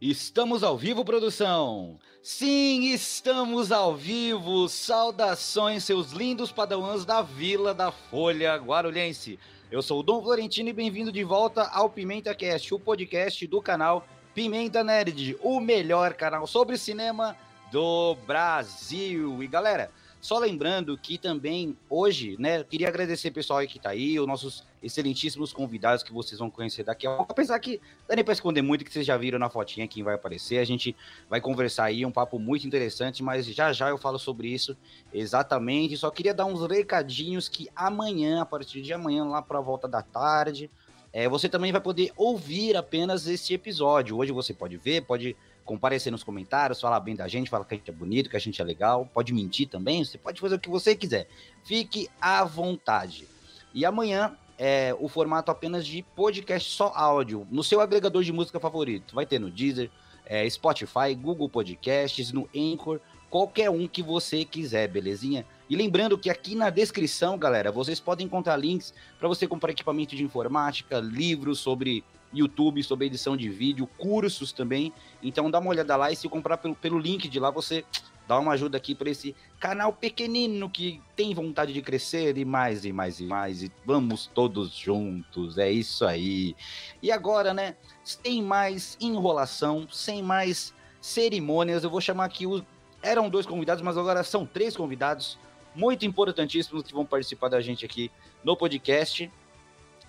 Estamos ao vivo, produção! Sim, estamos ao vivo! Saudações, seus lindos padawãs da Vila da Folha Guarulhense. Eu sou o Dom Florentino e bem-vindo de volta ao Pimenta Cast, o podcast do canal Pimenta Nerd, o melhor canal sobre cinema do Brasil. E galera, só lembrando que também hoje, né, queria agradecer o pessoal aí que tá aí, os nossos excelentíssimos convidados que vocês vão conhecer daqui a pouco. Apesar que dá nem pra esconder muito, que vocês já viram na fotinha quem vai aparecer. A gente vai conversar aí, um papo muito interessante, mas já já eu falo sobre isso exatamente. Só queria dar uns recadinhos que amanhã, a partir de amanhã, lá pra volta da tarde, é, você também vai poder ouvir apenas esse episódio. Hoje você pode ver, pode comparecer nos comentários, falar bem da gente, falar que a gente é bonito, que a gente é legal, pode mentir também, você pode fazer o que você quiser. Fique à vontade. E amanhã é o formato apenas de podcast só áudio, no seu agregador de música favorito. Vai ter no Deezer, é, Spotify, Google Podcasts, no Anchor, qualquer um que você quiser, belezinha? E lembrando que aqui na descrição, galera, vocês podem encontrar links para você comprar equipamento de informática, livros sobre YouTube, sobre edição de vídeo, cursos também. Então dá uma olhada lá e se comprar pelo, pelo link de lá, você dá uma ajuda aqui para esse canal pequenino que tem vontade de crescer e mais e mais e mais. E vamos todos juntos, é isso aí. E agora, né, sem mais enrolação, sem mais cerimônias, eu vou chamar aqui os. Eram dois convidados, mas agora são três convidados muito importantíssimos que vão participar da gente aqui no podcast.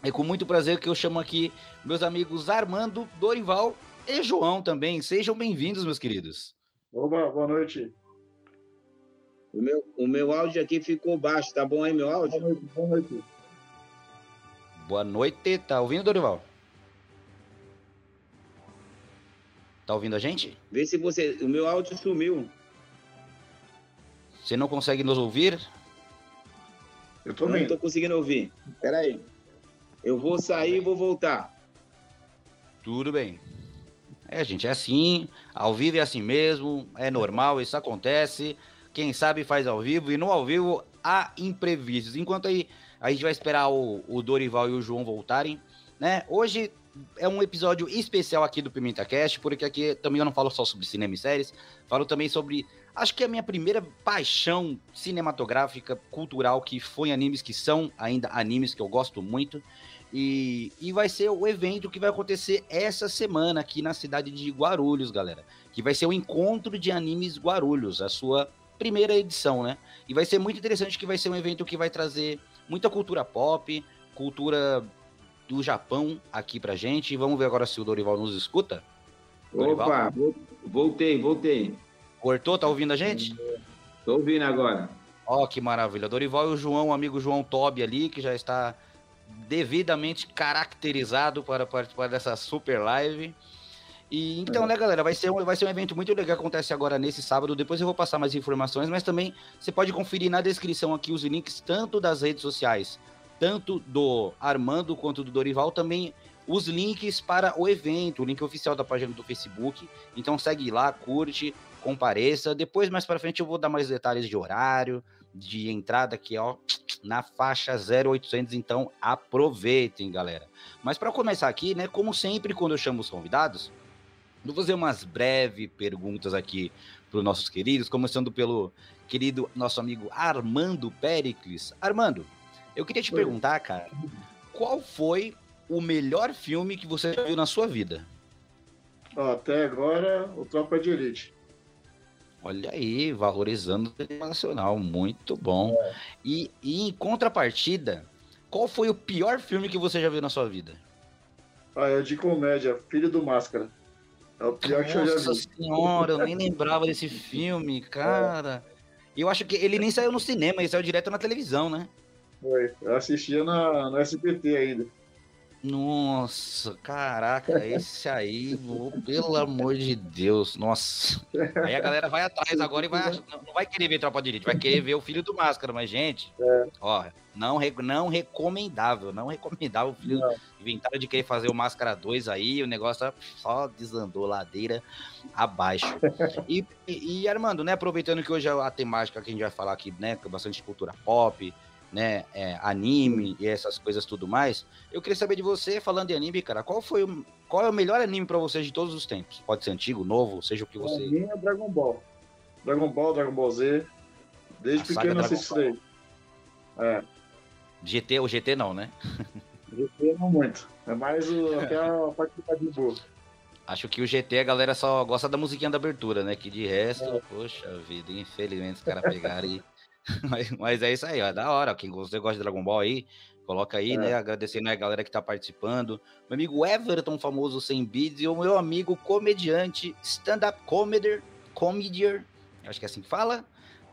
É com muito prazer que eu chamo aqui meus amigos Armando, Dorival e João também. Sejam bem-vindos, meus queridos. Oba, boa noite. O meu, o meu áudio aqui ficou baixo, tá bom aí meu áudio? Boa noite, boa noite. Boa noite, tá ouvindo, Dorival? Tá ouvindo a gente? Vê se você. O meu áudio sumiu. Você não consegue nos ouvir? Eu tô Eu não tô conseguindo ouvir. Pera aí. Eu vou sair e vou voltar. Tudo bem. É, gente, é assim. Ao vivo é assim mesmo. É normal, isso acontece. Quem sabe faz ao vivo. E no ao vivo há imprevistos. Enquanto aí a gente vai esperar o, o Dorival e o João voltarem, né? Hoje é um episódio especial aqui do Pimenta Cast, porque aqui também eu não falo só sobre cinema e séries, falo também sobre. Acho que é a minha primeira paixão cinematográfica, cultural, que foi animes, que são ainda animes que eu gosto muito. E, e vai ser o evento que vai acontecer essa semana aqui na cidade de Guarulhos, galera. Que vai ser o Encontro de Animes Guarulhos, a sua primeira edição, né? E vai ser muito interessante que vai ser um evento que vai trazer muita cultura pop, cultura do Japão aqui pra gente. Vamos ver agora se o Dorival nos escuta. Dorival? Opa, vo- voltei, voltei. Cortou? Tá ouvindo a gente? Tô ouvindo agora. Ó, que maravilha. Dorival e o João, o amigo João Tobi ali, que já está devidamente caracterizado para participar dessa super live. E então, né, galera, vai ser, um, vai ser um evento muito legal que acontece agora nesse sábado. Depois eu vou passar mais informações, mas também você pode conferir na descrição aqui os links tanto das redes sociais, tanto do Armando quanto do Dorival, também os links para o evento, o link oficial da página do Facebook. Então segue lá, curte, compareça. Depois, mais para frente, eu vou dar mais detalhes de horário, de entrada aqui, ó, na faixa 0800. Então, aproveitem, galera. Mas para começar aqui, né, como sempre, quando eu chamo os convidados, vou fazer umas breves perguntas aqui para os nossos queridos, começando pelo querido nosso amigo Armando Pericles. Armando, eu queria te Oi. perguntar, cara, qual foi o melhor filme que você já viu na sua vida? Até agora, o Tropa de Elite. Olha aí, valorizando o cinema nacional, muito bom. E, e em contrapartida, qual foi o pior filme que você já viu na sua vida? Ah, é de comédia, Filho do Máscara. É o pior que eu já Nossa vi. senhora, eu nem lembrava desse filme, cara. Eu acho que ele nem saiu no cinema, ele saiu direto na televisão, né? Foi. Eu assistia na, no SBT ainda. Nossa, caraca, esse aí, ô, pelo amor de Deus, nossa. Aí a galera vai atrás agora e vai, não vai querer ver Tropa de Elite, vai querer ver o Filho do Máscara, mas gente, ó, não, não recomendável, não recomendável. O filho Não. inventaram de querer fazer o Máscara 2 aí, o negócio tá- só desandou ladeira abaixo. E, e, e, Armando, né, aproveitando que hoje é a temática que a gente vai falar aqui, né, com bastante cultura pop, né, é, anime e essas coisas tudo mais. Eu queria saber de você, falando de anime, cara, qual foi o, qual é o melhor anime para você de todos os tempos? Pode ser antigo, novo, seja o que você. Pra mim é Dragon Ball. Dragon Ball, Dragon Ball Z. Desde A pequeno aí. É. GT, o GT não, né? GT não muito. É mais o, aquela parte do Majin Buu. Acho que o GT a galera só gosta da musiquinha da abertura, né? Que de resto, poxa vida, infelizmente os caras pegaram e. mas, mas é isso aí, ó, é da hora. Quem você gosta de Dragon Ball aí, coloca aí, É. né? Agradecendo a galera que tá participando. Meu amigo Everton, famoso sem beats, e o meu amigo comediante, stand-up comedier, comedier, acho que é assim que fala,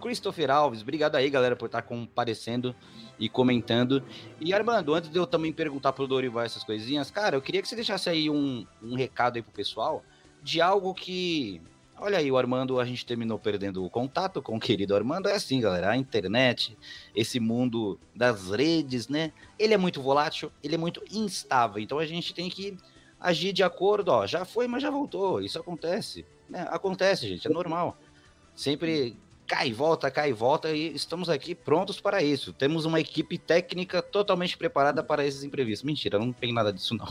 Christopher Alves. Obrigado aí, galera, por estar comparecendo e comentando. E Armando, antes de eu também perguntar pro Dorival essas coisinhas, cara, eu queria que você deixasse aí um, um recado aí pro pessoal de algo que. Olha aí, o Armando, a gente terminou perdendo o contato com o querido Armando. É assim, galera, a internet, esse mundo das redes, né? Ele é muito volátil, ele é muito instável. Então a gente tem que agir de acordo, ó. Já foi, mas já voltou. Isso acontece. Né? Acontece, gente, é normal. Sempre cai e volta, cai e volta, e estamos aqui prontos para isso. Temos uma equipe técnica totalmente preparada para esses imprevistos. Mentira, não tem nada disso, não.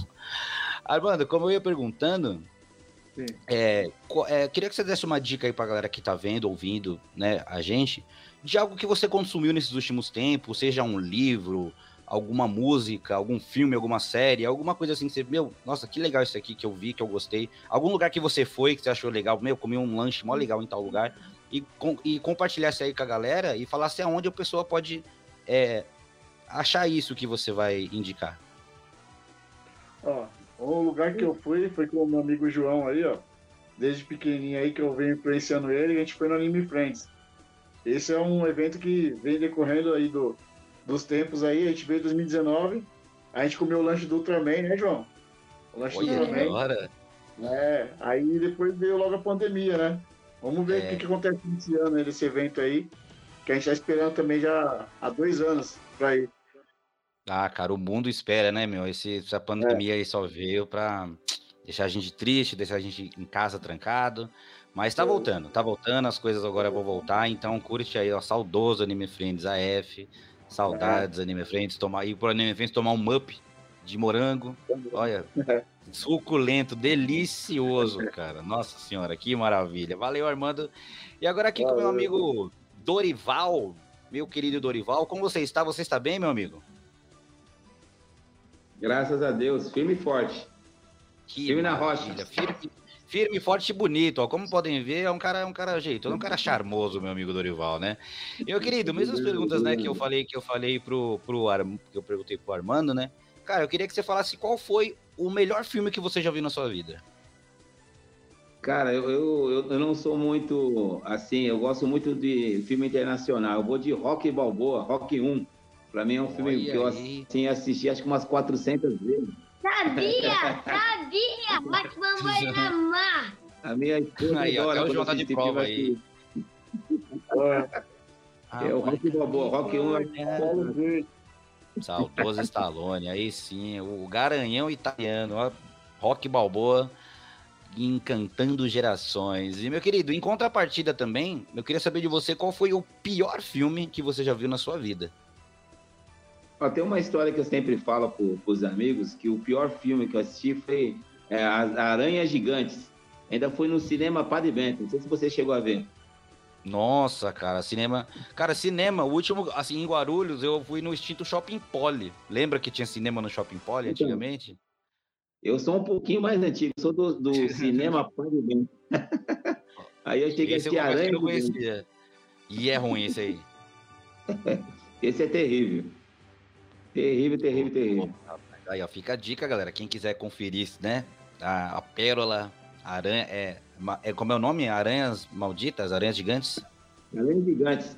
Armando, como eu ia perguntando. É, é, queria que você desse uma dica aí pra galera que tá vendo, ouvindo, né, a gente, de algo que você consumiu nesses últimos tempos, seja um livro, alguma música, algum filme, alguma série, alguma coisa assim que você, meu, nossa, que legal isso aqui que eu vi, que eu gostei. Algum lugar que você foi, que você achou legal, meu, comi um lanche mó legal em tal lugar, e, com, e compartilhasse aí com a galera e falasse aonde a pessoa pode é, achar isso que você vai indicar. Ó, o lugar que eu fui foi com o meu amigo João aí, ó. Desde pequenininho aí que eu venho influenciando ele, a gente foi no Anime Friends. Esse é um evento que vem decorrendo aí do, dos tempos aí, a gente veio em 2019, a gente comeu o lanche do Ultraman, né, João? O lanche do Olha da Ultraman. hora. É, aí depois veio logo a pandemia, né? Vamos ver É. o que, que acontece nesse ano aí, desse evento aí, que a gente tá esperando também já há dois anos pra ir. Ah, cara, o mundo espera, né, meu? Esse, essa pandemia aí só veio pra deixar a gente triste, deixar a gente em casa trancado. Mas tá É. voltando, tá voltando, as coisas agora vão voltar. Então curte aí, ó, saudoso Anime Friends AF. Saudades Anime Friends, tomar, ir pro Anime Friends tomar um mup de morango. Olha, suculento, delicioso, cara. Nossa senhora, que maravilha. Valeu, Armando. E agora aqui com o meu Valeu. amigo Dorival, meu querido Dorival. Como você está? Você está bem, meu amigo? Graças a Deus, firme e forte. Que Firme na rocha. Firme, firme, forte e bonito. Ó. Como podem ver, é um cara, é um cara jeitoso, é um cara charmoso, meu amigo Dorival, né? Meu querido, mesmas perguntas, né, que eu falei, que eu falei pro, pro Ar- que eu perguntei pro Armando, né? Cara, eu queria que você falasse qual foi o melhor filme que você já viu na sua vida. Cara, eu, eu, eu- eu não sou muito assim, eu gosto muito de filme internacional. Eu vou de Rock Balboa, Rock 1. Pra mim é um filme Olha que eu assim, assisti acho que umas 400 vezes. Sabia! Sabia! Mas mamãe amar! A minha esposa Aí, adora até o tá de assiste prova filme aí. É o Rock Balboa, Rock 1 é Paulo Verde. Saudoso Stallone, aí sim, o garanhão italiano, ó, Rock Balboa, encantando gerações. E meu querido, em contrapartida também, eu queria saber de você qual foi o pior filme que você já viu na sua vida. Tem uma história que eu sempre falo para os amigos, que o pior filme que eu assisti foi é, As Aranhas Gigantes. Ainda foi no cinema Padre Bento, não sei se você chegou a ver. Nossa, cara, cinema. Cara, cinema, o último, assim, em Guarulhos, eu fui no extinto Shopping Poli. Lembra que tinha cinema no Shopping Poli Então. antigamente? Eu sou um pouquinho mais antigo, sou do, do cinema Padre Bento. Aí eu cheguei a Esse confesso que Aranha. E é ruim esse aí. Esse é terrível. Terrível, terrível, terrível. Aí, ó, fica a dica, galera. Quem quiser conferir, né? A, a pérola, a aranha. É, é, como é o nome? Aranhas malditas? Aranhas gigantes? Aranhas Gigantes.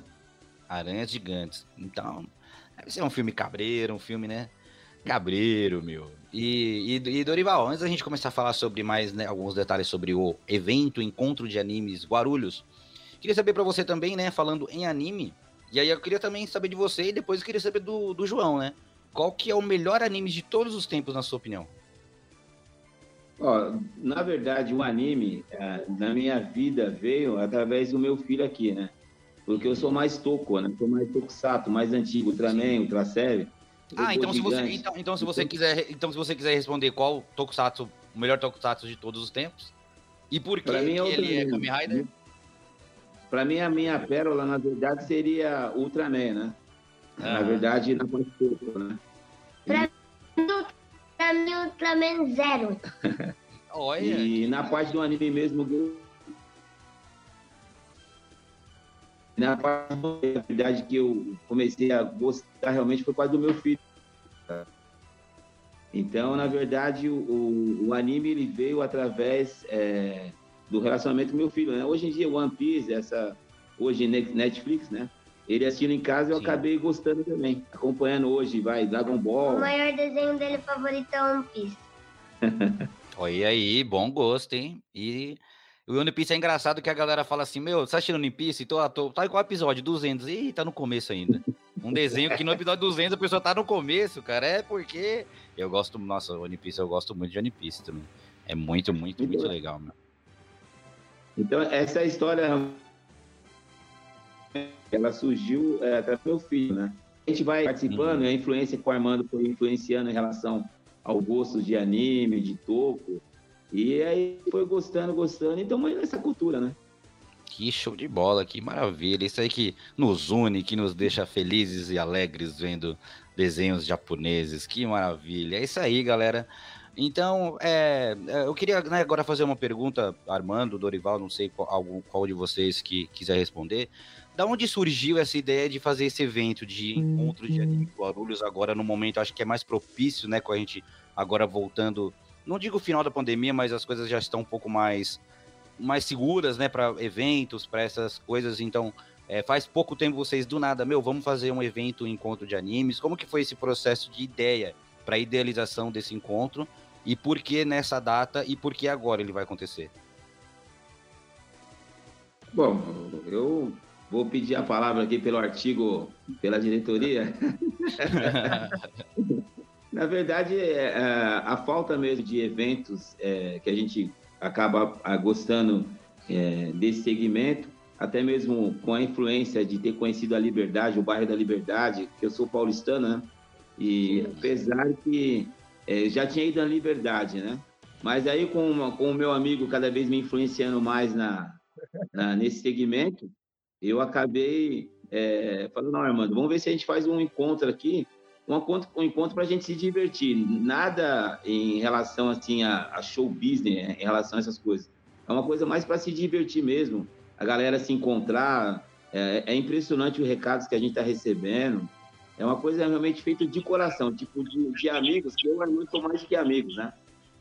Aranhas gigantes. Então, deve ser um filme cabreiro, um filme, né? Cabreiro, meu. E, e, e, Dorival, antes da gente começar a falar sobre mais né, alguns detalhes sobre o evento Encontro de Animes Guarulhos, queria saber pra você também, né? Falando em anime. E aí eu queria também saber de você e depois eu queria saber do, do João, né? Qual que é o melhor anime de todos os tempos, na sua opinião? Ó, na verdade, o anime, eh, na minha vida, veio através do meu filho aqui, né? Porque eu sou mais Toco, né? Sou mais Tokusatsu, mais antigo, Ultraman, Ultra Série. Ah, então se, você, então, então se você quiser, então se você quiser responder qual Tokusatsu, o melhor Tokusatsu de todos os tempos, e por que, mim que é ele é Kamen Rider? Pra mim, a minha pérola, na verdade, seria Ultraman, né? Na verdade, na parte Toco, né? Pra, pra mim, Ultraman Zero. Olha. E na parte do anime mesmo, na parte da verdade que eu comecei a gostar realmente foi por causa do meu filho. Então, na verdade, o, o anime ele veio através é, do relacionamento com meu filho. Né? Hoje em dia, One Piece, essa hoje Netflix, né? Ele assistindo em casa, eu Sim. acabei gostando também, acompanhando hoje, vai Dragon O Ball. maior desenho dele favorito é One Piece. Olha aí, bom gosto, hein? E o One Piece é engraçado que a galera fala assim, meu, você tá assistindo One Piece? Tô, tô, tá em qual episódio? 200. Ih, tá no começo ainda. Um desenho que no episódio 200 a pessoa tá no começo, cara. É porque eu gosto, nossa, One Piece, eu gosto muito de One Piece também. É muito, muito, muito Então- legal, meu. Então, essa história ela surgiu é, através do meu filho, né? A gente vai participando, Uhum. e a influência que o Armando foi influenciando em relação ao gosto de anime, de toco. E aí foi gostando, gostando, e estamos nessa cultura, né? Que show de bola, que maravilha. Isso aí que nos une, que nos deixa felizes e alegres vendo desenhos japoneses. Que maravilha. É isso aí, galera. Então, é, é, eu queria né, agora fazer uma pergunta, Armando, Dorival, não sei qual, algum- qual de vocês que quiser responder. Da onde surgiu essa ideia de fazer esse evento de encontro de anime em Guarulhos agora no momento, acho que é mais propício, né, com a gente agora voltando, não digo o final da pandemia, mas as coisas já estão um pouco mais mais seguras, né, para eventos, para essas coisas. Então, é, faz pouco tempo vocês do nada, meu, vamos fazer um evento, um encontro de animes. Como que foi esse processo de ideia para idealização desse encontro e por que nessa data e por que agora ele vai acontecer? Bom, eu vou pedir a palavra aqui pelo artigo, pela diretoria. Na verdade, é, é, a falta mesmo de eventos é, que a gente acaba ah, gostando desse segmento, até mesmo com a influência de ter conhecido a Liberdade, o bairro da Liberdade, que eu sou paulistano, né? E apesar que já tinha ido na Liberdade, né? Mas aí com, com o meu amigo cada vez me influenciando mais na, na- nesse segmento, eu acabei é, falando, não, Armando, vamos ver se a gente faz um encontro aqui, um encontro, um encontro para a gente se divertir. Nada em relação assim a, a show business, né, em relação a essas coisas. É uma coisa mais para se divertir mesmo. A galera se encontrar. É, é impressionante os recados que a gente está recebendo. É uma coisa realmente feita de coração, tipo de, de amigos, que eu e o Armando sou mais que amigos, né?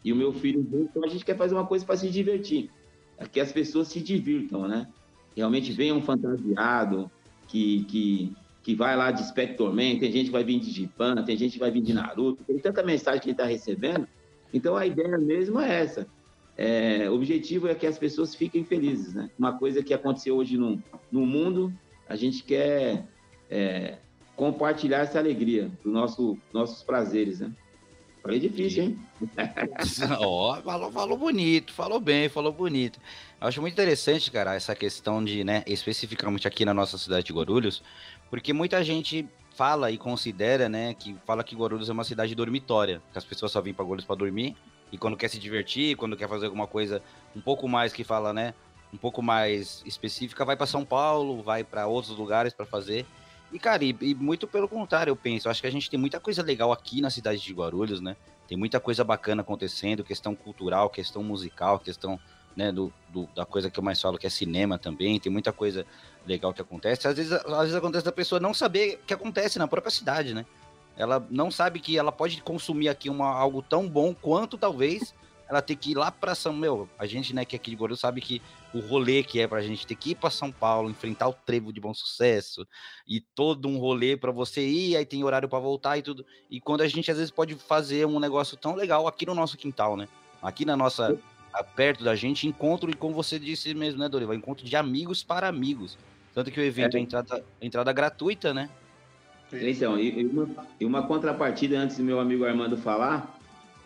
E o meu filho então a gente quer fazer uma coisa para se divertir. É que as pessoas se divirtam, né? Realmente venham fantasiado, que, que, que vai lá de Spectre Man, tem gente que vai vir de Jipan, tem gente que vai vir de Naruto, tem tanta mensagem que ele está recebendo. Então a ideia mesmo é essa. É, o objetivo é que as pessoas fiquem felizes, né? Uma coisa que aconteceu hoje no, no mundo, a gente quer é, compartilhar essa alegria dos nosso, nossos prazeres, né? Falei difícil, hein? Ó, falou, falou bonito, falou bem, falou bonito. Eu acho muito interessante, cara, essa questão de, né, especificamente aqui na nossa cidade de Guarulhos, porque muita gente fala e considera, né, que fala que Guarulhos é uma cidade dormitória, que as pessoas só vêm para Guarulhos para dormir e quando quer se divertir, quando quer fazer alguma coisa um pouco mais que fala, né, um pouco mais específica, vai para São Paulo, vai para outros lugares para fazer. E cara, e, e muito pelo contrário, eu penso, acho que a gente tem muita coisa legal aqui na cidade de Guarulhos, né? Tem muita coisa bacana acontecendo, questão cultural, questão musical, questão né, do, do- da coisa que eu mais falo, que é cinema também. Tem muita coisa legal que acontece. Às vezes, às vezes acontece da pessoa não saber o que acontece na própria cidade, né? Ela não sabe que ela pode consumir aqui uma, algo tão bom quanto talvez ela ter que ir lá pra São... Meu, a gente, né, que é aqui de Guarulhos, sabe que o rolê que é pra gente ter que ir pra São Paulo, enfrentar o trevo de bom sucesso e todo um rolê pra você ir, aí tem horário pra voltar e tudo. E quando a gente às vezes pode fazer um negócio tão legal aqui no nosso quintal, né? Aqui na nossa. perto da gente, encontro, e como você disse mesmo, né, Dorival? Encontro de amigos para amigos. Tanto que o evento é, entrada, entrada gratuita, né? Então, e uma, e uma contrapartida antes do meu amigo Armando falar,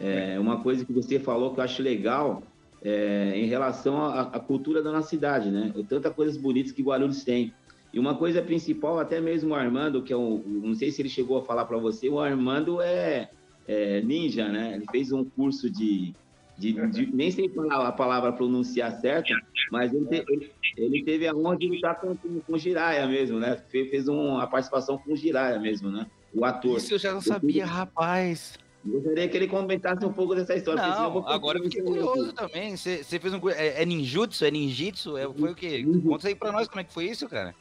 é, uma coisa que você falou que eu acho legal é, em relação à, cultura da nossa cidade, né? O Tanta coisas bonitas que Guarulhos tem. E uma coisa principal, até mesmo o Armando, que é um, não sei se ele chegou a falar para você, o Armando é, é, ninja, né? Ele fez um curso de, de, de, nem sei falar a palavra pronunciar certa, mas ele, te, ele, ele, teve a honra de lutar com, com, com Jiraya mesmo, né? Fez, fez uma participação com o Jiraya mesmo, né? O ator. Isso eu já não sabia, rapaz. Gostaria que ele comentasse um pouco dessa história. Não, agora eu fiquei curioso também. Você, fez um. É, é ninjutsu? É ninjitsu? É, foi o quê? Conta aí pra nós como é que foi isso, cara.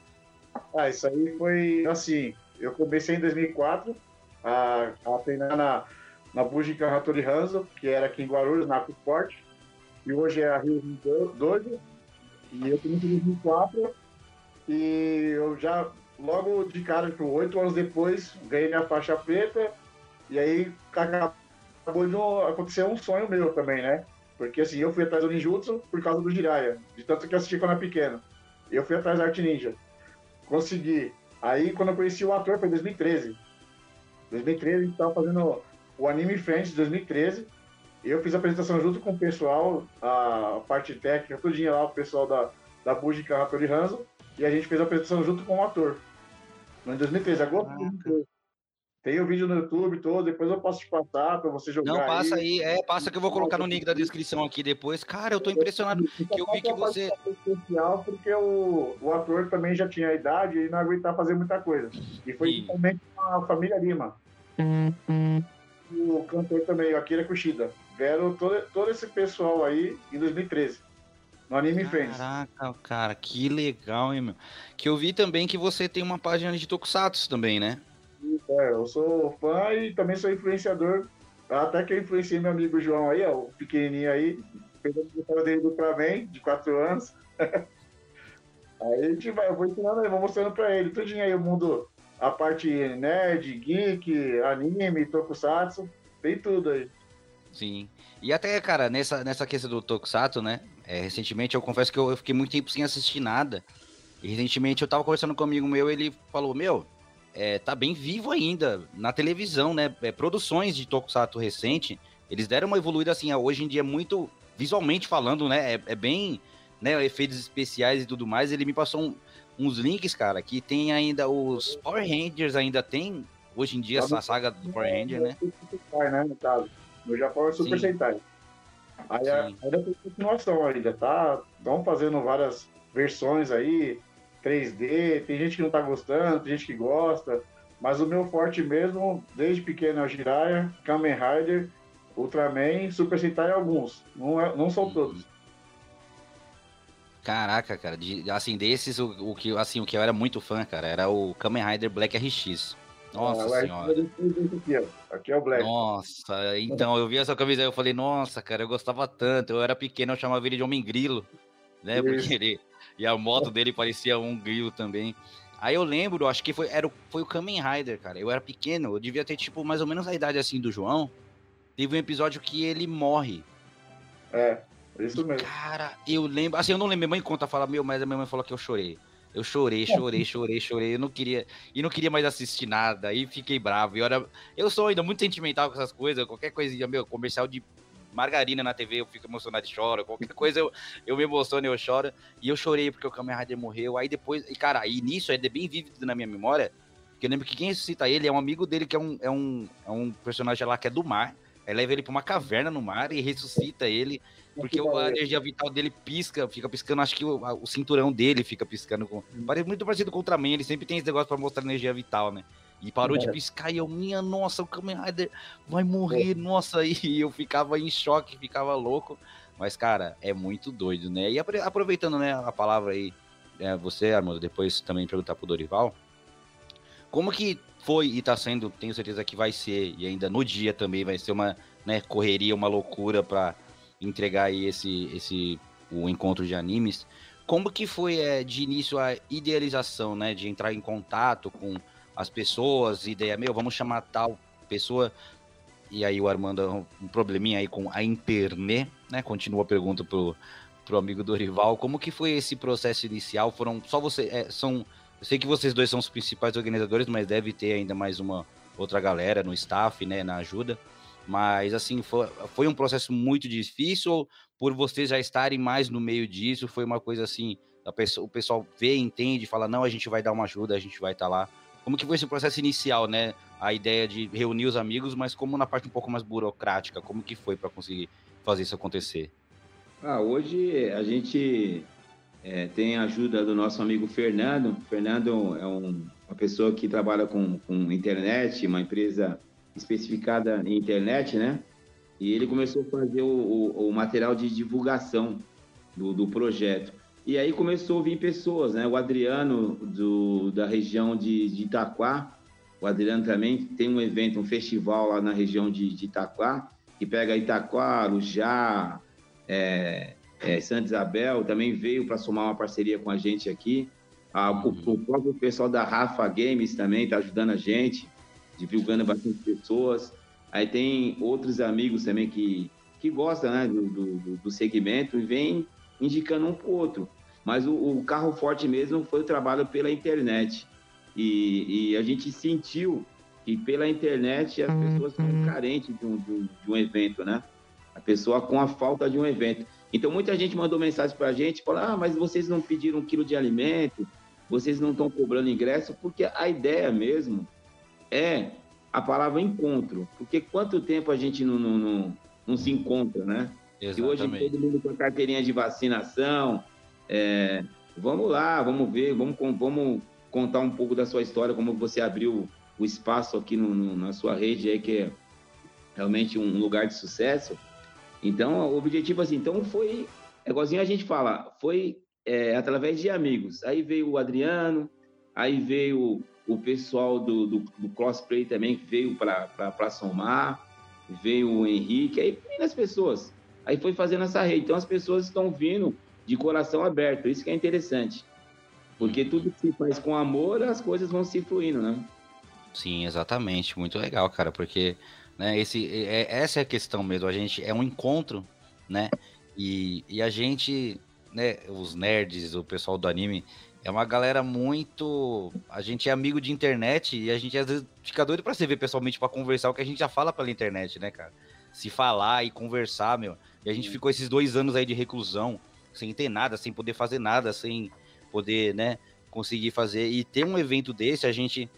Ah, isso aí foi assim. Eu comecei em 2004 a, a treinar na, na Bujika Hattori Hanzo, que era aqui em Guarulhos, na Sport. E hoje é a Rio Dojo. E eu comecei em 2004. E eu já, logo de cara, tipo, oito anos depois, ganhei minha faixa preta e aí acabou de acontecer um sonho meu também, né? Porque assim, eu fui atrás do ninjutsu por causa do Jiraiya, de tanto que eu assisti quando era pequeno. Eu fui atrás da arte ninja. Consegui. Aí quando eu conheci o ator foi em 2013. 2013 a gente tava fazendo o Anime Friends de 2013. Eu fiz a apresentação junto com o pessoal, a parte técnica, tudinho lá, o pessoal da, da Bujika Hattori Hanzo. E a gente fez a apresentação junto com o ator. Em 2013, agosto de 2013. Tem o vídeo no YouTube todo, depois eu posso te passar para você jogar. Não, passa aí. aí, é, passa que eu vou colocar no link da descrição aqui depois. Cara, eu tô impressionado que eu vi que você. especial porque o, o ator também já tinha a idade e não aguentava fazer muita coisa. E foi principalmente a família Lima. O cantor também, o Akira Kushida. Vieram todo, todo esse pessoal aí em 2013. No Anime Friends. Caraca, cara, que legal, hein, meu. Que eu vi também que você tem uma página de Tokusatsu também, né? Eu sou fã e também sou influenciador. Até que eu influenciei meu amigo João aí, ó, o pequenininho aí, fez a história dele do Ultraman, de 4 anos. aí a gente vai, eu vou ensinando aí, vou mostrando pra ele tudinho aí o mundo, a parte nerd, geek, anime, tokusatsu, tem tudo aí. Sim. E até, cara, nessa, nessa questão do tokusatsu, né, é, recentemente eu confesso que eu, eu fiquei muito tempo sem assistir nada. E recentemente eu tava conversando com um amigo meu, ele falou, meu, é, tá bem vivo ainda na televisão, né? É, produções de Tokusatsu recente, eles deram uma evoluída assim, hoje em dia muito visualmente falando, né? É, é bem, né? Efeitos especiais e tudo mais. Ele me passou um, uns links, cara, que tem ainda os Power Rangers, ainda tem hoje em dia essa saga do Power Ranger, né? né no, caso. no Japão é Super Sentai. Aí ainda tem continuação ainda, tá? Estão fazendo várias versões aí, 3D, tem gente que não tá gostando, tem gente que gosta, mas o meu forte mesmo, desde pequeno, é o Jiraiya, Kamen Rider, Ultraman, Super Sentai alguns, não, é, não são uhum. todos. Caraca, cara, de, assim, desses, o, o, que, assim, o que eu era muito fã, cara, era o Kamen Rider Black RX. Nossa ah, senhora. Aqui, ó. aqui é o Black. Nossa, então, eu vi essa camisa e eu falei, nossa, cara, eu gostava tanto, eu era pequeno, eu chamava ele de Homem Grilo, né, Isso. porque ele e a moto dele parecia um grilo também. Aí eu lembro, acho que foi, era, o, foi o Kamen Rider, cara. Eu era pequeno, eu devia ter, tipo, mais ou menos a idade assim do João. Teve um episódio que ele morre. É, isso mesmo. Cara, eu lembro. Assim, eu não lembro. Minha mãe conta, fala, meu, mas a minha mãe falou que eu chorei. Eu chorei, chorei, chorei, chorei. Eu não queria. E não queria mais assistir nada. Aí fiquei bravo. E era, eu sou ainda muito sentimental com essas coisas. Qualquer coisinha, meu, comercial de margarina na TV, eu fico emocionado e choro. Qualquer coisa eu, eu me emociono e eu choro. E eu chorei porque o Kamen Rider morreu. Aí depois, e cara, e nisso é bem vívido na minha memória. Que eu lembro que quem ressuscita ele é um amigo dele que é um, é um, é um personagem lá que é do mar. Aí leva ele pra uma caverna no mar e ressuscita ele. Porque a energia vital dele pisca, fica piscando, acho que o, o cinturão dele fica piscando. Com, parece muito parecido com o Ultraman, ele sempre tem esse negócio pra mostrar energia vital, né? E parou é. de piscar e eu, minha nossa, o Kamen Rider vai morrer, é. nossa, e eu ficava em choque, ficava louco. Mas, cara, é muito doido, né? E aproveitando, né, a palavra aí, é, você, Armando, depois também perguntar pro Dorival, como que foi e tá sendo, tenho certeza que vai ser, e ainda no dia também vai ser uma né, correria, uma loucura para entregar aí esse, esse o encontro de animes. Como que foi é, de início a idealização, né, de entrar em contato com as pessoas, ideia, meu, vamos chamar tal pessoa. E aí o Armando, um probleminha aí com a internet, né? Continua a pergunta pro, pro amigo Dorival, como que foi esse processo inicial? Foram só você, é, são, eu sei que vocês dois são os principais organizadores, mas deve ter ainda mais uma outra galera no staff, né, na ajuda. Mas assim, foi, foi um processo muito difícil ou por vocês já estarem mais no meio disso, foi uma coisa assim pessoa, o pessoal vê, entende, fala, não, a gente vai dar uma ajuda, a gente vai estar tá lá. Como que foi esse processo inicial, né? A ideia de reunir os amigos, mas como na parte um pouco mais burocrática, como que foi para conseguir fazer isso acontecer? Ah, hoje a gente é, tem a ajuda do nosso amigo Fernando. Fernando é um, uma pessoa que trabalha com, com internet, uma empresa especificada em internet, né? E ele começou a fazer o, o, o material de divulgação do, do, projeto. E aí começou a vir pessoas, né? O Adriano, do, da região de, de Itaquá, o Adriano também tem um evento, um festival lá na região de, de Itaquá, que pega Itaquá, Arujá, é, é, Santa Isabel, também veio para somar uma parceria com a gente aqui. Ah, o, o, próprio pessoal da Rafa Games também está ajudando a gente, divulgando bastante pessoas. Aí tem outros amigos também que, que gostam né, do, do, do segmento e vem indicando um para o outro. Mas o, o, carro forte mesmo foi o trabalho pela internet. E, e, a gente sentiu que pela internet as pessoas estão uhum. carentes de um, de um evento, né? A pessoa com a falta de um evento. Então, muita gente mandou mensagem para a gente, falou, ah, mas vocês não pediram um quilo de alimento, vocês não estão cobrando ingresso, porque a ideia mesmo é a palavra encontro. Porque quanto tempo a gente não, não, não, não se encontra, né? Exatamente. E hoje todo mundo com a carteirinha de vacinação, é, vamos lá, vamos ver, vamos, vamos contar um pouco da sua história, como você abriu o espaço aqui no, no, na sua rede aí, que é realmente um lugar de sucesso. Então, o objetivo, assim, então foi, é igualzinho a gente fala, foi é, através de amigos. Aí veio o Adriano, aí veio o pessoal do, do, do crossplay também, que veio para somar, veio o Henrique, aí as pessoas. Aí foi fazendo essa rede. Então, as pessoas estão vindo de coração aberto, isso que é interessante. Porque tudo que se faz com amor, as coisas vão se fluindo, né? Sim, exatamente. Muito legal, cara, porque né? Esse, é, essa é a questão mesmo. A gente é um encontro, né? E, e a gente, né? Os nerds, o pessoal do anime, é uma galera muito. A gente é amigo de internet e a gente às vezes fica doido para se ver pessoalmente para conversar o que a gente já fala pela internet, né, cara? Se falar e conversar, meu. E a gente ficou esses dois anos aí de reclusão, sem ter nada, sem poder fazer nada, sem poder, né, conseguir fazer. E ter um evento desse, a gente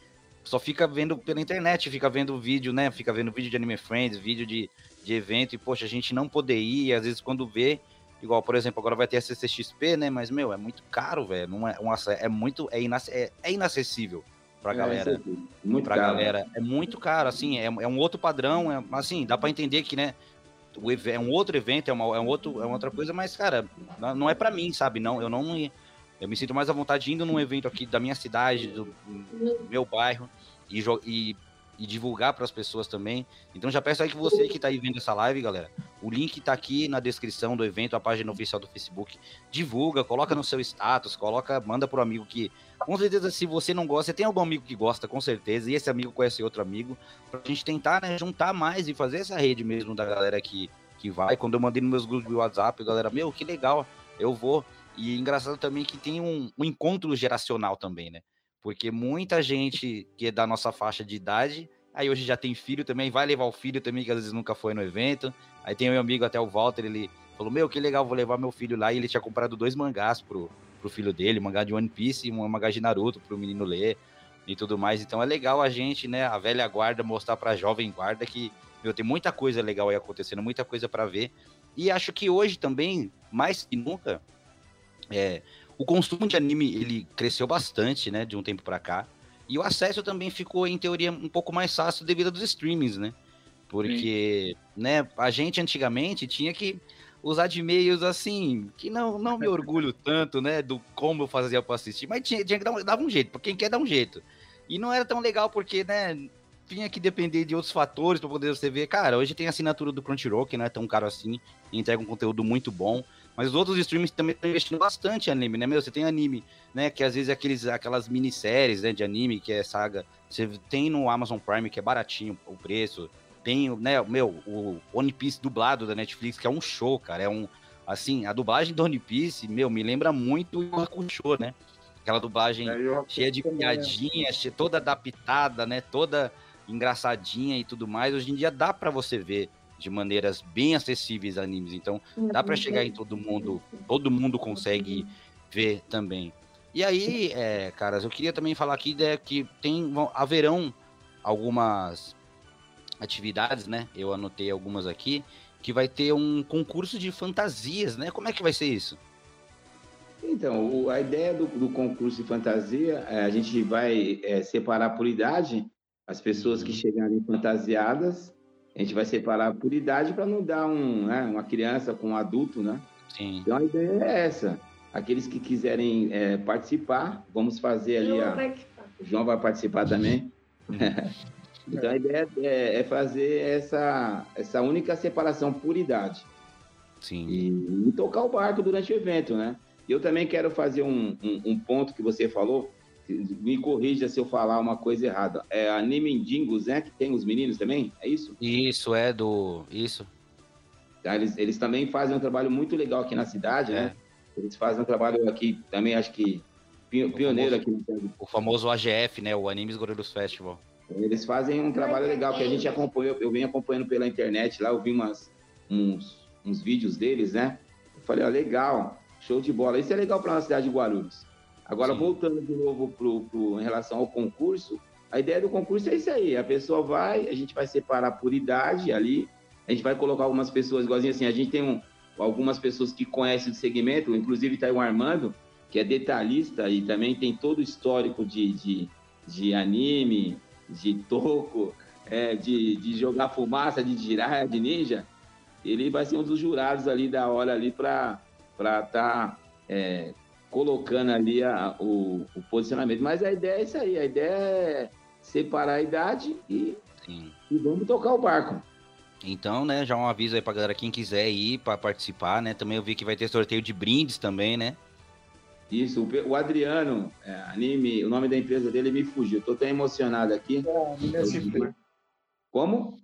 só fica vendo pela internet, fica vendo vídeo, né? Fica vendo vídeo de Anime Friends, vídeo de, de evento, e poxa, a gente não poder ir, e às vezes quando vê, igual, por exemplo, agora vai ter a CCXP, né? Mas, meu, é muito caro, velho. Não é, um, é muito, é, inac é, é inacessível pra é, galera. muito pra caro. galera. É muito caro, assim, é, é um outro padrão, é, assim, dá pra entender que, né? O, é um outro evento, é uma, é, um outro, é uma outra coisa, mas, cara, não é para mim, sabe? Não, eu não eu me sinto mais à vontade indo num evento aqui da minha cidade, do, do meu bairro, e, e, e divulgar para as pessoas também. Então já peço aí que você que está aí vendo essa live, galera, o link está aqui na descrição do evento, a página oficial do Facebook. Divulga, coloca no seu status, coloca, manda pro amigo que. Com certeza, se você não gosta, tem algum amigo que gosta, com certeza, e esse amigo conhece outro amigo, pra gente tentar, né, juntar mais e fazer essa rede mesmo da galera que, que vai. Quando eu mandei nos meus grupos de WhatsApp, a galera, meu, que legal, eu vou. E engraçado também que tem um, um encontro geracional também, né? Porque muita gente que é da nossa faixa de idade, aí hoje já tem filho também, vai levar o filho também, que às vezes nunca foi no evento. Aí tem meu amigo até o Walter, ele falou: Meu, que legal, vou levar meu filho lá. E ele tinha comprado dois mangás pro, pro filho dele, mangá de One Piece e um mangá de Naruto pro menino ler e tudo mais. Então é legal a gente, né, a velha guarda, mostrar pra jovem guarda que, meu, tem muita coisa legal aí acontecendo, muita coisa para ver. E acho que hoje também, mais que nunca, é, o consumo de anime ele cresceu bastante, né, de um tempo para cá. E o acesso também ficou, em teoria, um pouco mais fácil devido aos streamings, né? Porque, Sim. né, a gente antigamente tinha que usar de meios assim, que não, não me orgulho tanto, né, do como eu fazia para assistir, mas tinha, tinha que dar um, dava um jeito, porque quem quer dar um jeito. E não era tão legal porque, né, tinha que depender de outros fatores para poder você ver. Cara, hoje tem a assinatura do Crunchyroll, que não é tão caro assim, e entrega um conteúdo muito bom. Mas os outros streams também estão investindo bastante em anime, né, meu? Você tem anime, né? Que às vezes é aqueles, aquelas minisséries né, de anime, que é saga. Você tem no Amazon Prime, que é baratinho o preço. Tem, né, meu, o One Piece dublado da Netflix, que é um show, cara. É um. Assim, a dublagem do One Piece, meu, me lembra muito o show, né? Aquela dublagem é, cheia de piadinha, cheia, toda adaptada, né? Toda engraçadinha e tudo mais. Hoje em dia dá para você ver de maneiras bem acessíveis animes. Então, dá para chegar em todo mundo, todo mundo consegue ver também. E aí, é, caras, eu queria também falar aqui né, que tem, haverão algumas atividades, né? Eu anotei algumas aqui, que vai ter um concurso de fantasias, né? Como é que vai ser isso? Então, o, a ideia do, do, concurso de fantasia, é, a gente vai é, separar por idade as pessoas que uhum. chegarem fantasiadas, a gente vai separar por idade para não dar um, né, uma criança com um adulto, né? Sim. Então a ideia é essa. Aqueles que quiserem é, participar, vamos fazer ali Eu a. O João vai participar também. então a ideia é, é, fazer essa, essa única separação por idade. Sim. E, e tocar o barco durante o evento, né? Eu também quero fazer um, um, um, ponto que você falou, me corrija se eu falar uma coisa errada. É Anime Dingos, né? Que tem os meninos também? É isso? Isso, é do. Isso. Tá, eles, eles também fazem um trabalho muito legal aqui na cidade, né? é. né? Eles fazem um trabalho aqui, também acho que pioneiro famoso, aqui. O famoso AGF, né? O Animes Gorilhos Festival. Eles fazem um trabalho legal que a gente acompanhou, eu venho acompanhando pela internet lá, eu vi umas, uns, uns vídeos deles, né? Eu falei, ó, legal. Show de bola. Isso é legal para a cidade de Guarulhos. Agora, Sim. voltando de novo pro, pro, em relação ao concurso, a ideia do concurso é isso aí. A pessoa vai, a gente vai separar por idade ali, a gente vai colocar algumas pessoas, igualzinho assim, a gente tem um, algumas pessoas que conhecem o segmento, inclusive está aí o Armando, que é detalhista e também tem todo o histórico de, de, de anime, de toco, é, de, de jogar fumaça, de girar, de ninja. Ele vai ser um dos jurados ali da hora ali para estar tá, é, colocando ali a, o, o, posicionamento. Mas a ideia é isso aí, a ideia é separar a idade e, e vamos tocar o barco. Então, né, já um aviso aí pra galera, quem quiser ir para participar, né? Também eu vi que vai ter sorteio de brindes também, né? Isso, o Adriano, é, anime, o nome da empresa dele me fugiu. Tô tão emocionado aqui. É, anime SP. Como?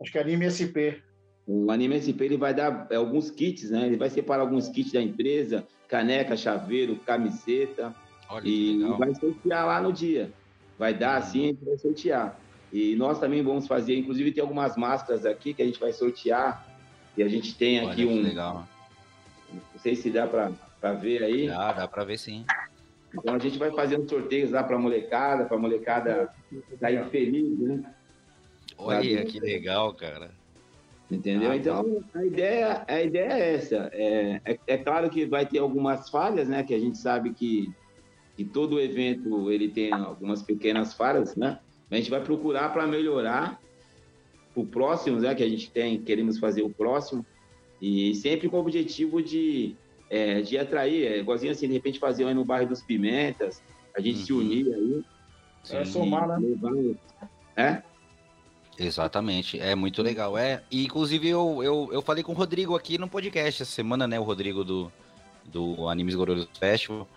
Acho que é Anime SP. O Anime SP ele vai dar é, alguns kits, né? Ele vai separar alguns kits da empresa, caneca, chaveiro, camiseta. Olha e vai sortear lá no dia. Vai dar uhum. assim, a gente vai sortear. E nós também vamos fazer, inclusive tem algumas máscaras aqui que a gente vai sortear. E a gente tem aqui Olha, um. Legal. Não sei se dá para ver aí. Dá, dá para ver sim. Então a gente vai fazer uns sorteios lá para molecada, para molecada sair feliz, né? Olha que legal, cara. Entendeu? Ah, então, a ideia, a ideia é essa. É, é, é, claro que vai ter algumas falhas, né? Que a gente sabe que, que todo evento ele tem algumas pequenas falhas, né? A gente vai procurar para melhorar o próximo, né? Que a gente tem, queremos fazer o próximo. E sempre com o objetivo de, é, de atrair, é, igualzinho assim, de repente fazer um aí no bairro dos Pimentas, a gente uhum. se unir aí. É somar, né? É? Exatamente, é muito legal. É, e inclusive eu, eu, eu falei com o Rodrigo aqui no podcast essa semana, né? O Rodrigo do, do Animes Gordos Festival.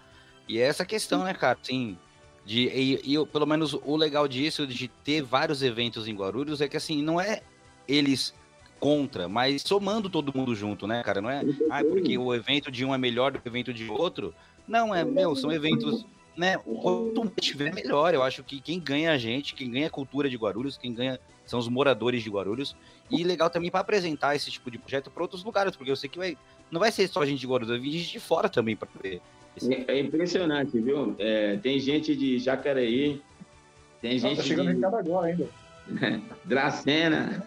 E é essa questão, né, cara? Assim, de, e, e, pelo menos o legal disso, de ter vários eventos em Guarulhos, é que assim, não é eles contra, mas somando todo mundo junto, né, cara? Não é, ah, porque o evento de um é melhor do que o evento de outro. Não, é, meu, são eventos né? Quanto mais tiver, melhor. Eu acho que quem ganha a gente, quem ganha a cultura de Guarulhos, quem ganha são os moradores de Guarulhos. E legal também para apresentar esse tipo de projeto para outros lugares, porque eu sei que vai, não vai ser só a gente de Guarulhos, vai vir gente de fora também para ver. Esse... É impressionante, viu? É, tem gente de Jacareí, tem gente. Tá chegando de... agora ainda. Dracena.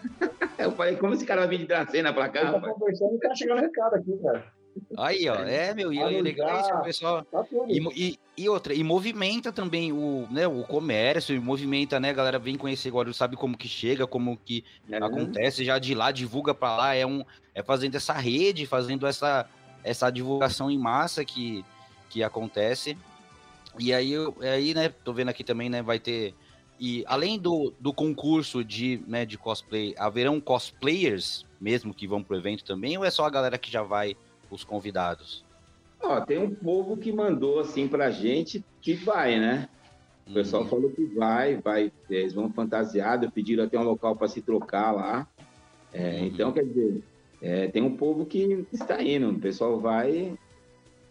Eu falei, como esse cara vai vir de Dracena para cá? Ele tá conversando e tá chegando recado aqui, cara. Aí, ó, é, meu, e é legal isso, o pessoal. Tá e, e, e, outra, e movimenta também o, né, o comércio, e movimenta, né, a galera vem conhecer agora, sabe como que chega, como que é. acontece, já de lá divulga para lá, é um é fazendo essa rede, fazendo essa essa divulgação em massa que que acontece. E aí, aí, né, tô vendo aqui também, né, vai ter e além do, do concurso de, né, de cosplay, haverão cosplayers mesmo que vão pro evento também, ou é só a galera que já vai os convidados? Ó, tem um povo que mandou assim pra gente que vai, né? O pessoal uhum. falou que vai, vai, eles vão fantasiado, pediram até um local para se trocar lá. É, uhum. Então, quer dizer, é, tem um povo que está indo, o pessoal vai.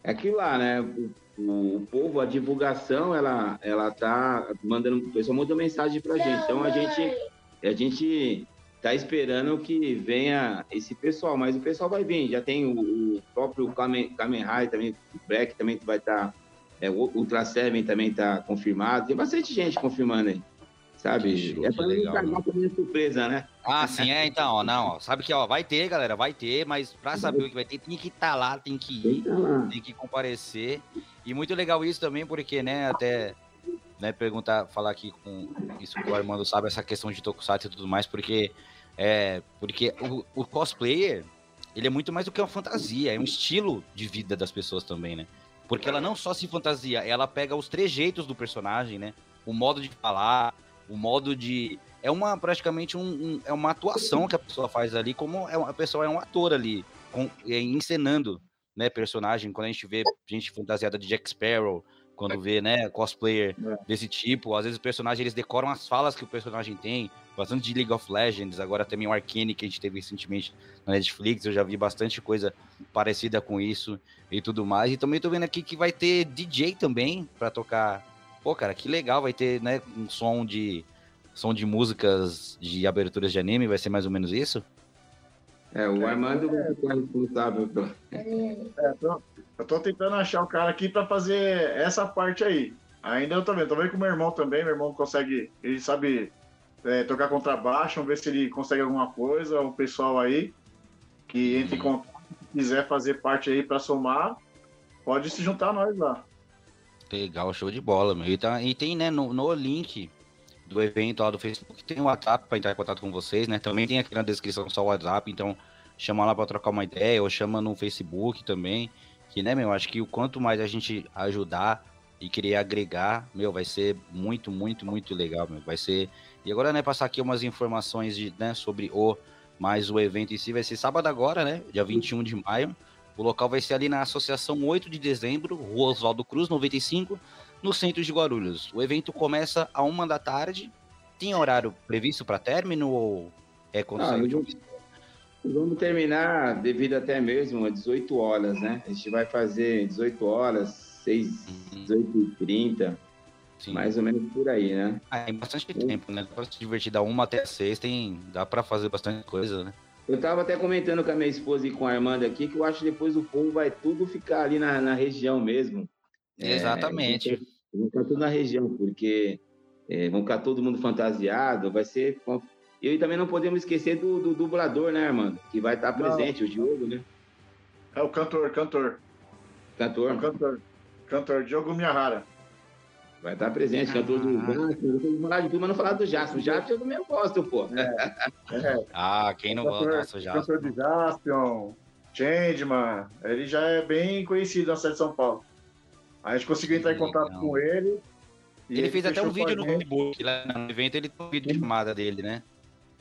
É aquilo lá, né? O, o, povo, a divulgação, ela, ela tá mandando, o pessoal manda mensagem pra gente. Então a gente, a gente tá esperando que venha esse pessoal, mas o pessoal vai vir. Já tem o, o próprio Kamen, Kamen Rider também, o Black também vai estar. Tá, é, o Ultra Seven também está confirmado. Tem bastante gente confirmando aí. Sabe? Show, é pra legal, não também surpresa, né? Ah, sim, é, então, ó, não, ó, sabe que, ó, vai ter, galera, vai ter, mas pra saber o que vai ter, tem que estar lá, tem que ir, Tem lá. tem que comparecer. E muito legal isso também, porque, né, até, né, perguntar, falar aqui com isso que o Armando sabe, essa questão de Tokusatsu e tudo mais, porque, é, porque o, o cosplayer, ele é muito mais do que uma fantasia, é um estilo de vida das pessoas também, né? Porque ela não só se fantasia, ela pega os trejeitos do personagem, né? O modo de falar, o modo de. É uma praticamente um, um- é uma atuação que a pessoa faz ali, como é uma, a pessoa é um ator ali, com, é, encenando, né, personagem. Quando a gente vê gente fantasiada de Jack Sparrow, quando vê, né, cosplayer É. desse tipo, às vezes o personagem eles decoram as falas que o personagem tem, bastante de League of Legends, agora também o Arcane que a gente teve recentemente na Netflix, eu já vi bastante coisa parecida com isso e tudo mais. E também tô vendo aqui que vai ter DJ também pra tocar. Pô, cara, que legal, vai ter, né, um som de som de músicas de aberturas de anime, vai ser mais ou menos isso? É, o Armando vai ficar responsável pela. É, tô- eu tô tentando achar o cara aqui pra fazer essa parte aí. Ainda eu tô vendo, tô vendo com meu irmão também, meu irmão consegue, ele sabe é, tocar contrabaixo, vamos ver se ele consegue alguma coisa, o pessoal aí que entre em contato, se quiser fazer parte aí pra somar, pode se juntar a nós lá. Legal, show de bola, meu. E, tá- e tem, né, no, no link do evento lá do Facebook, tem o WhatsApp para entrar em contato com vocês, né? Também tem aqui na descrição só o WhatsApp, então chama lá para trocar uma ideia, ou chama no Facebook também. Que, né, meu, acho que o quanto mais a gente ajudar e querer agregar, meu, vai ser muito, muito, muito legal, meu. Vai ser. E agora, né, passar aqui umas informações de, né, sobre o mais o evento em si, vai ser sábado agora, né? Dia 21 de maio. O local vai ser ali na Associação 8 de Dezembro, Rua Oswaldo Cruz, 95, no centro de Guarulhos. O evento começa a uma da tarde. Tem horário previsto para término ou é quando de eu- Vamos terminar devido até mesmo a 18 horas, né? A gente vai fazer 18 horas, 6, Uhum. 18 e 30, Sim. mais ou menos por aí, né? Ah, tem bastante tempo, né? Pra se divertir da uma até seis, tem... dá para fazer bastante coisa, né? Eu tava até comentando com a minha esposa e com a Armanda aqui que eu acho que depois o povo vai tudo ficar ali na, na região mesmo. É, Exatamente. Vão ficar tudo na região, porque é, vão ficar todo mundo fantasiado, vai ser. E também não podemos esquecer do, do dublador, né, Armando? Que vai estar Não. presente, o Diogo, né? É o cantor, cantor, é Cantor. o cantor, cantor Diogo Miyahara. Vai estar presente, cantor do. Jasper. Eu falar de tudo, mas não falar do Jasper. O Jasper eu também gosto, pô. É, Ah, quem não gosta? Nossa, já. cantor de Jaspion, Changeman, ele já é bem conhecido na cidade de São Paulo. Aí a gente conseguiu entrar em contato legal. com ele. e Ele fez até um vídeo no. Facebook, lá no evento ele tem um vídeo de chamada dele, né?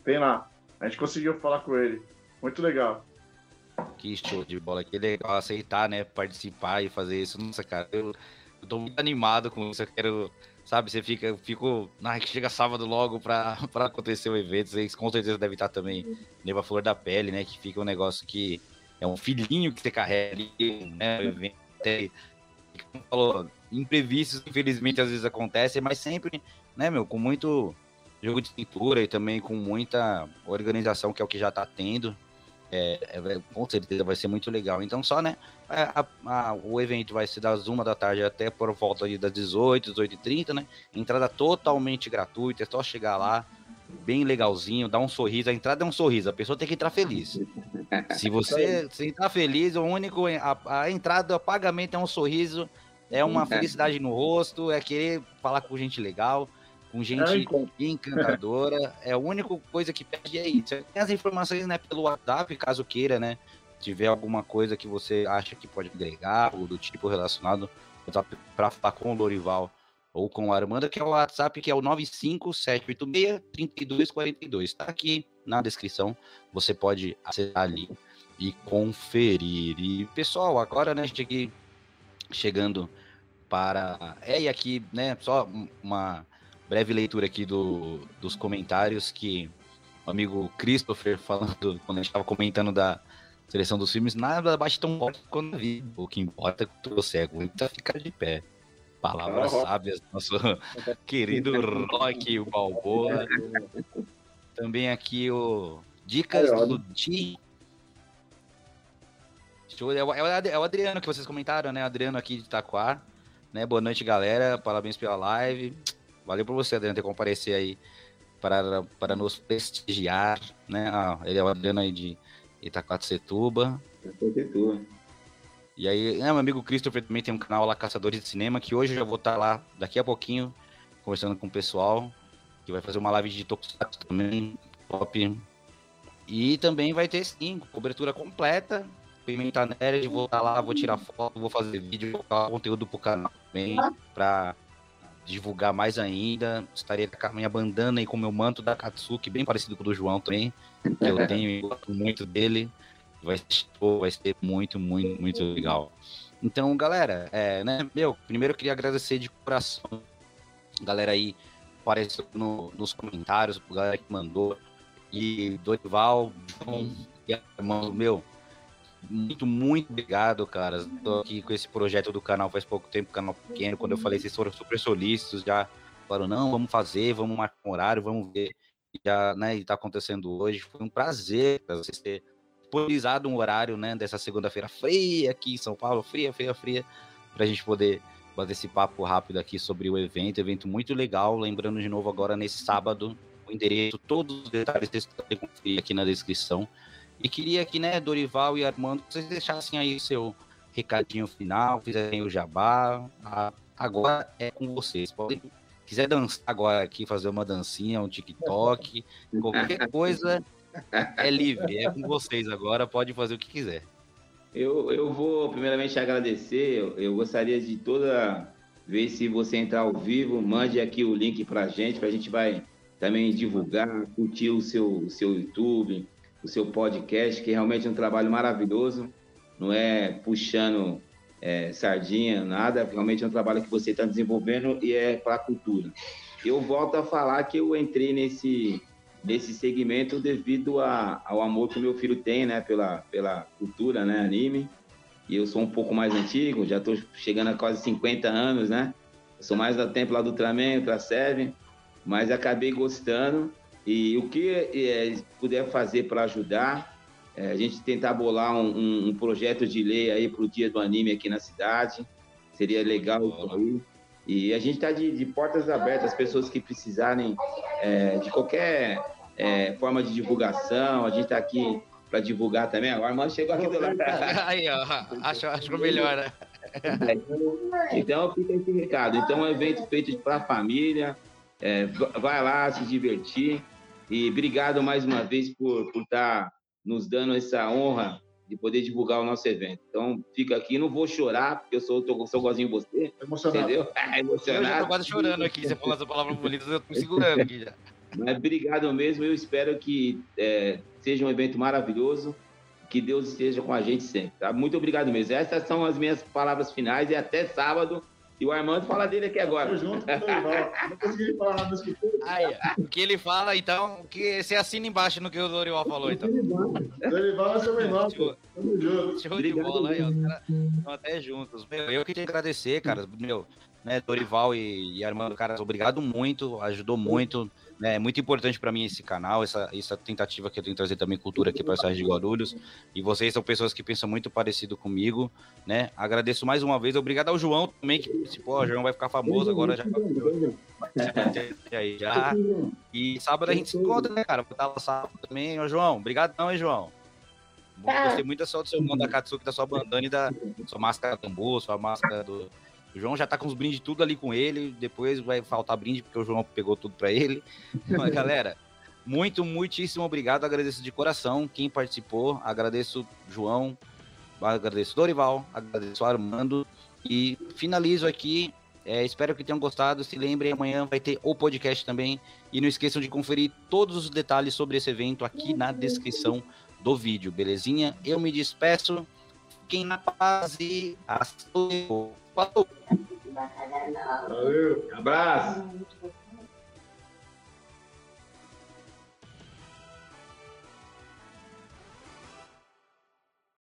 Tem lá. A gente conseguiu falar com ele. Muito legal. Que show de bola, que legal aceitar, né? Participar e fazer isso. Nossa, cara, eu, eu tô muito animado com isso. Eu quero, sabe, você fica, eu fico. Ai, que chega sábado logo pra, pra acontecer o evento. Vocês com certeza deve estar também Neva Flor da Pele, né? Que fica um negócio que é um filhinho que você carrega ali, né? O evento até, falou, imprevistos, infelizmente, às vezes acontecem, mas sempre, né, meu, com muito jogo de cintura e também com muita organização, que é o que já tá tendo. É, é, com certeza vai ser muito legal. Então, só, né? a- a- o evento vai ser das uma da tarde até por volta das 18, 18h30, né? Entrada totalmente gratuita, é só chegar lá, bem legalzinho, dar um sorriso. A entrada é um sorriso, a pessoa tem que entrar feliz. Se você se entrar feliz, o único. A, a entrada, o pagamento é um sorriso, é uma É. felicidade no rosto, é querer falar com gente legal, com É gente encantadora. É a única coisa que pede é isso. Tem as informações, né, pelo WhatsApp, caso queira, né? Tiver alguma coisa que você acha que pode agregar, ou do tipo relacionado para falar com o Lorival ou com o Armanda, que é o WhatsApp, que é o 95786-3242. Tá aqui na descrição. Você pode acessar ali e conferir. E, pessoal, agora, né, aqui chegando para. É, e aqui, né, só uma breve leitura aqui do, dos comentários que o amigo Christopher falando, quando a gente estava comentando da seleção dos filmes, nada bate tão forte quanto a vida. O que importa é que você aguenta ficar de pé. Palavras Oh. sábias, nosso querido Rock Balboa. também aqui o Dicas ó. do Di. É o, é o é o Adriano que vocês comentaram, né? Adriano aqui de Itaquá. Né? Boa noite, galera. Parabéns pela live. Valeu por você, Adriano, ter comparecido aí para, para nos prestigiar, né? Ah, ele é o Adriano aí de Itaquacetuba. Protetor. E aí, né, meu amigo Christopher também tem um canal lá, Caçadores de Cinema, que hoje eu já vou estar lá daqui a pouquinho, conversando com o pessoal, que vai fazer uma live de Tokusatsu também, top. E também vai ter, sim, cobertura completa. Pimenta Nerd, vou estar lá, vou tirar foto, vou fazer vídeo, vou colocar conteúdo pro canal também, pra divulgar mais ainda. Estarei com a minha bandana e com o meu manto da Katsuki, bem parecido com o do João também, que eu tenho e gosto muito dele. Vai vai ser muito, muito, muito legal. Então, galera, é, né, meu, primeiro eu queria agradecer de coração, galera aí apareceu no- nos comentários, galera que mandou, e Dorival, João, e Armando, meu, muito, muito obrigado, cara. Tô aqui com esse projeto do canal faz pouco tempo, canal pequeno, quando eu falei, vocês foram super solícitos, já falaram, não, vamos fazer, vamos marcar um horário, vamos ver. E já, né, e tá acontecendo hoje, foi um prazer pra vocês terem disponibilizado um horário, né, dessa segunda-feira fria aqui em São Paulo, fria, fria, fria, pra gente poder bater esse papo rápido aqui sobre o evento, evento muito legal, lembrando de novo agora nesse sábado, o endereço, todos os detalhes vocês podem conferir aqui na descrição. E queria que, né, Dorival e Armando, vocês deixassem aí seu recadinho final, fizerem o jabá. A- Agora é com vocês. Podem, quiser dançar agora aqui, fazer uma dancinha, um TikTok, qualquer coisa é livre, é com vocês agora, pode fazer o que quiser. Eu, eu vou primeiramente agradecer. Eu, eu gostaria de toda vez se você entrar ao vivo, mande aqui o link para a gente, para a gente vai também divulgar, curtir o seu, o seu YouTube, o seu podcast, que realmente é um trabalho maravilhoso. Não é puxando é, sardinha, nada. Realmente é um trabalho que você está desenvolvendo e é para a cultura. Eu volto a falar que eu entrei nesse nesse segmento devido a, ao amor que o meu filho tem, né, pela, pela cultura, né, anime. E eu sou um pouco mais antigo, já estou chegando a quase 50 anos, né? Eu sou mais da tempo lá do Ultraman, Ultra Seven, mas acabei gostando. E o que é, puder fazer para ajudar, é, a gente tentar bolar um, um- um projeto de lei aí para o dia do anime aqui na cidade, seria legal isso aí. E a gente está de, de portas abertas, as pessoas que precisarem é, de qualquer é, forma de divulgação, a gente está aqui para divulgar também. Agora, mano, chegou aqui do lado. Aí, ó, acho, acho melhor, né? Então fica esse recado. Então é um evento feito para a família. É, va- vai lá se divertir. E obrigado mais uma vez por por estar nos dando essa honra de poder divulgar o nosso evento. Então fica aqui, não vou chorar, porque eu sou, tô, sou igualzinho você, Emocionado. entendeu? É Eu já tô emocionado. quase chorando aqui, você falou essa palavra bonita, eu tô me segurando aqui já. Mas obrigado mesmo. Eu espero que é, seja um evento maravilhoso. Que Deus esteja com a gente sempre. Tá? Muito obrigado mesmo. Essas são as minhas palavras finais e até sábado. E o Armando fala dele aqui Tô agora. junto com o Dorival. Não consegui falar nada das culturas. O que ele fala, então, que você assina embaixo no que o Dorival falou, então. Dorival é seu irmão, pô. Tamo junto. Show de bola aí, ó. Caras estão até juntos. Meu, eu queria agradecer, cara. Meu, né, Dorival e, e Armando, cara, obrigado muito, ajudou muito. Né, é muito importante para mim esse canal, essa, essa tentativa que eu tenho de trazer também cultura aqui para a cidade de Guarulhos. E vocês são pessoas que pensam muito parecido comigo, né? Agradeço mais uma vez. Obrigado ao João também, que participou. O João vai ficar famoso agora já. já. E sábado a gente se encontra, né, cara? Vou estar lá sábado também. Ô, João, obrigado não, hein, João? Gostei muito da sua, do seu irmão da Katsuki, da sua bandana e da sua máscara tambor, sua máscara do. O João já tá com os brindes tudo ali com ele. Depois vai faltar brinde, porque o João pegou tudo pra ele. Mas, galera, muito, muitíssimo obrigado. Agradeço de coração quem participou. Agradeço João, agradeço Dorival, agradeço Armando. E finalizo aqui. É, espero que tenham gostado. Se lembrem, amanhã vai ter o podcast também. E não esqueçam de conferir todos os detalhes sobre esse evento aqui na descrição do vídeo, belezinha? Eu me despeço. Fiquem na paz e hasta luego. Falou! Valeu. Abraço.